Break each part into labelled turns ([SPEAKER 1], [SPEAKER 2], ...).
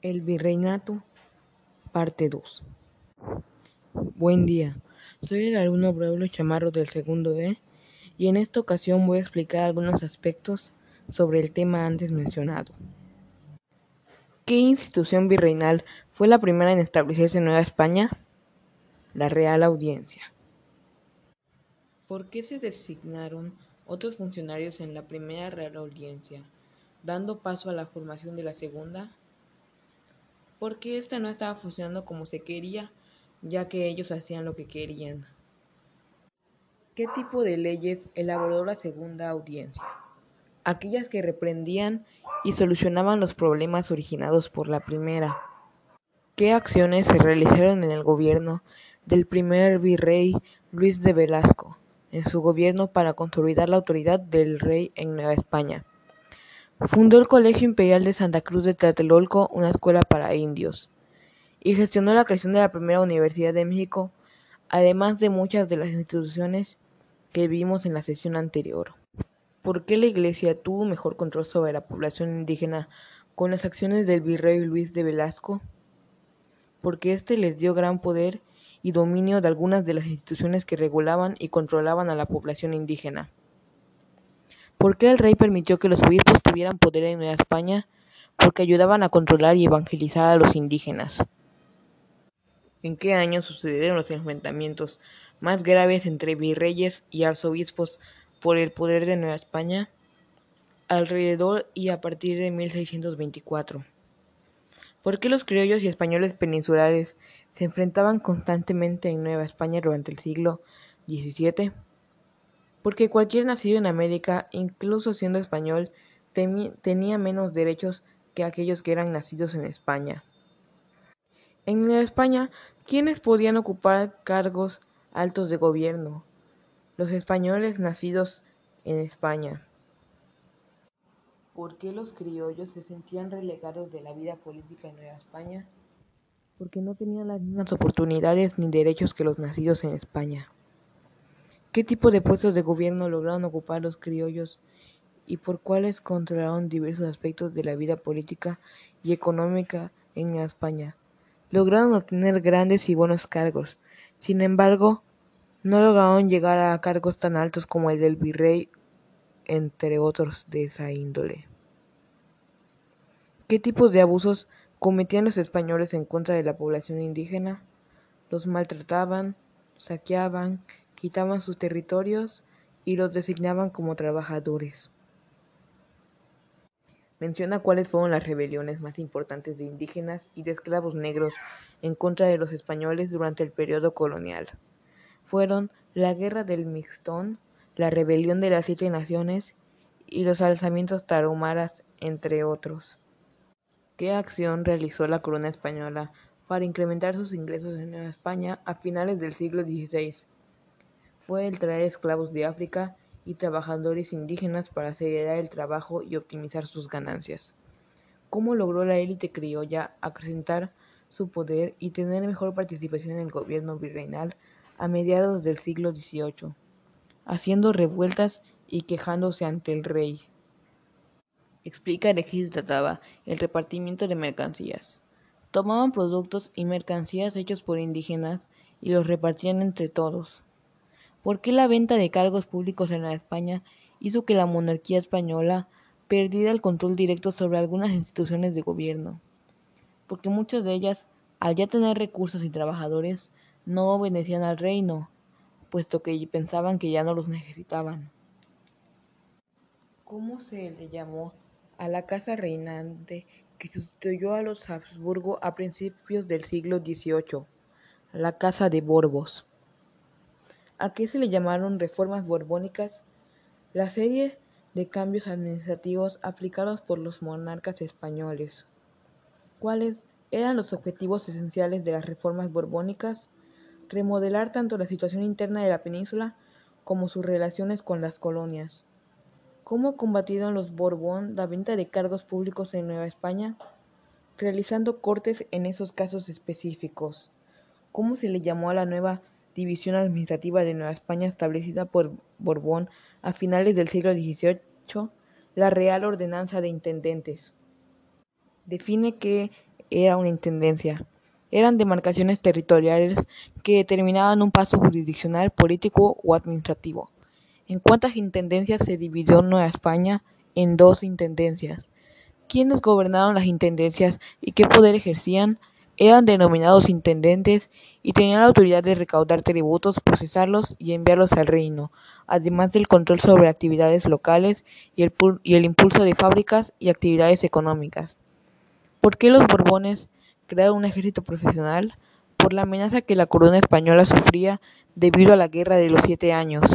[SPEAKER 1] El Virreinato, parte 2. Buen día, soy el alumno Braulio Chamarro del segundo E y en esta ocasión voy a explicar algunos aspectos sobre el tema antes mencionado. ¿Qué institución virreinal fue la primera en establecerse en Nueva España? La Real Audiencia. ¿Por qué se designaron otros funcionarios en la primera Real Audiencia, dando paso a la formación de la segunda? Porque esta no estaba funcionando como se quería, ya que ellos hacían lo que querían. ¿Qué tipo de leyes elaboró la segunda audiencia? Aquellas que reprendían y solucionaban los problemas originados por la primera. ¿Qué acciones se realizaron en el gobierno del primer virrey Luis de Velasco en su gobierno para consolidar la autoridad del rey en Nueva España? Fundó el Colegio Imperial de Santa Cruz de Tlatelolco, una escuela para indios, y gestionó la creación de la primera Universidad de México, además de muchas de las instituciones que vimos en la sesión anterior. ¿Por qué la Iglesia tuvo mejor control sobre la población indígena con las acciones del virrey Luis de Velasco? Porque éste les dio gran poder y dominio de algunas de las instituciones que regulaban y controlaban a la población indígena. ¿Por qué el rey permitió que los obispos tuvieran poder en Nueva España? Porque ayudaban a controlar y evangelizar a los indígenas. ¿En qué año sucedieron los enfrentamientos más graves entre virreyes y arzobispos por el poder de Nueva España? Alrededor y a partir de 1624. ¿Por qué los criollos y españoles peninsulares se enfrentaban constantemente en Nueva España durante el siglo XVII? Porque cualquier nacido en América, incluso siendo español, tenía menos derechos que aquellos que eran nacidos en España. En Nueva España, ¿quiénes podían ocupar cargos altos de gobierno? Los españoles nacidos en España. ¿Por qué los criollos se sentían relegados de la vida política en Nueva España? Porque no tenían las mismas oportunidades ni derechos que los nacidos en España. ¿Qué tipo de puestos de gobierno lograron ocupar los criollos y por cuáles controlaron diversos aspectos de la vida política y económica en Nueva España? Lograron obtener grandes y buenos cargos, sin embargo, no lograron llegar a cargos tan altos como el del virrey, entre otros de esa índole. ¿Qué tipos de abusos cometían los españoles en contra de la población indígena? Los maltrataban, saqueaban quitaban sus territorios y los designaban como trabajadores. Menciona cuáles fueron las rebeliones más importantes de indígenas y de esclavos negros en contra de los españoles durante el periodo colonial. Fueron la Guerra del Mixtón, la Rebelión de las Siete Naciones y los alzamientos tarumaras, entre otros. ¿Qué acción realizó la corona española para incrementar sus ingresos en Nueva España a finales del siglo XVI? Fue el traer esclavos de África y trabajadores indígenas para acelerar el trabajo y optimizar sus ganancias. ¿Cómo logró la élite criolla acrecentar su poder y tener mejor participación en el gobierno virreinal a mediados del siglo XVIII, haciendo revueltas y quejándose ante el rey? Explica de qué se trataba el repartimiento de mercancías. Tomaban productos y mercancías hechos por indígenas y los repartían entre todos. ¿Por qué la venta de cargos públicos en la España hizo que la monarquía española perdiera el control directo sobre algunas instituciones de gobierno? Porque muchas de ellas, al ya tener recursos y trabajadores, no obedecían al reino, puesto que pensaban que ya no los necesitaban. ¿Cómo se le llamó a la casa reinante que sustituyó a los Habsburgo a principios del siglo XVIII? La Casa de Borbos. ¿A qué se le llamaron reformas borbónicas? La serie de cambios administrativos aplicados por los monarcas españoles. ¿Cuáles eran los objetivos esenciales de las reformas borbónicas? Remodelar tanto la situación interna de la península como sus relaciones con las colonias. ¿Cómo combatieron los Borbón la venta de cargos públicos en Nueva España? Realizando cortes en esos casos específicos. ¿Cómo se le llamó a la nueva división administrativa de Nueva España establecida por Borbón a finales del siglo XVIII, la Real Ordenanza de Intendentes. Define que era una intendencia. Eran demarcaciones territoriales que determinaban un paso jurisdiccional, político o administrativo. ¿En cuántas intendencias se dividió Nueva España? En dos intendencias. ¿Quiénes gobernaron las intendencias y qué poder ejercían? Eran denominados intendentes y tenían la autoridad de recaudar tributos, procesarlos y enviarlos al reino, además del control sobre actividades locales y el, impulso de fábricas y actividades económicas. ¿Por qué los Borbones crearon un ejército profesional? Por la amenaza que la corona española sufría debido a la Guerra de los Siete Años.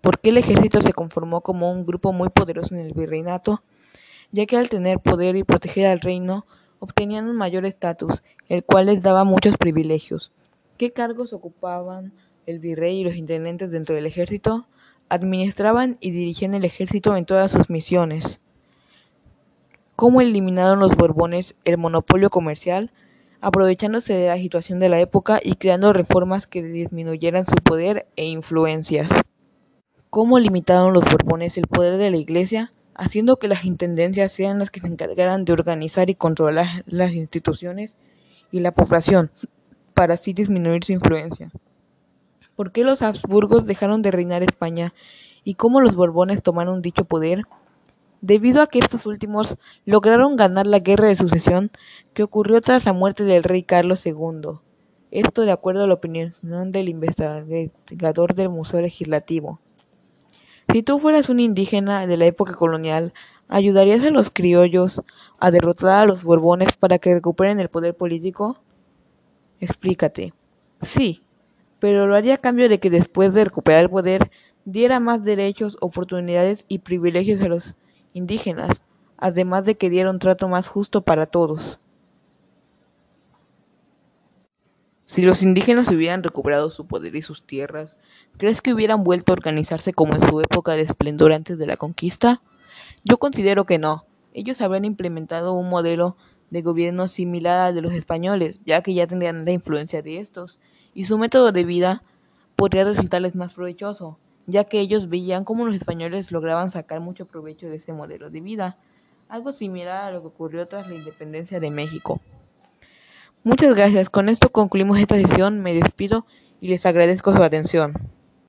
[SPEAKER 1] ¿Por qué el ejército se conformó como un grupo muy poderoso en el virreinato? Ya que al tener poder y proteger al reino, obtenían un mayor estatus, el cual les daba muchos privilegios. ¿Qué cargos ocupaban el virrey y los intendentes dentro del ejército? Administraban y dirigían el ejército en todas sus misiones. ¿Cómo eliminaron los Borbones el monopolio comercial? aprovechándose de la situación de la época y creando reformas que disminuyeran su poder e influencias. ¿Cómo limitaron los Borbones el poder de la Iglesia? Haciendo que las intendencias sean las que se encargaran de organizar y controlar las instituciones y la población, para así disminuir su influencia. ¿Por qué los Habsburgos dejaron de reinar España y cómo los Borbones tomaron dicho poder? debido a que estos últimos lograron ganar la guerra de sucesión que ocurrió tras la muerte del rey Carlos II. Esto de acuerdo a la opinión del investigador del Museo Legislativo. Si tú fueras un indígena de la época colonial, ¿ayudarías a los criollos a derrotar a los borbones para que recuperen el poder político? Explícate. Sí, pero lo haría a cambio de que después de recuperar el poder diera más derechos, oportunidades y privilegios a los indígenas, además de que diera un trato más justo para todos. Si los indígenas hubieran recuperado su poder y sus tierras, ¿crees que hubieran vuelto a organizarse como en su época de esplendor antes de la conquista? Yo considero que no. Ellos habrían implementado un modelo de gobierno similar al de los españoles, ya que ya tendrían la influencia de estos, y su método de vida podría resultarles más provechoso ya que ellos veían cómo los españoles lograban sacar mucho provecho de ese modelo de vida, algo similar a lo que ocurrió tras la independencia de México. Muchas gracias, con esto concluimos esta sesión, me despido y les agradezco su atención.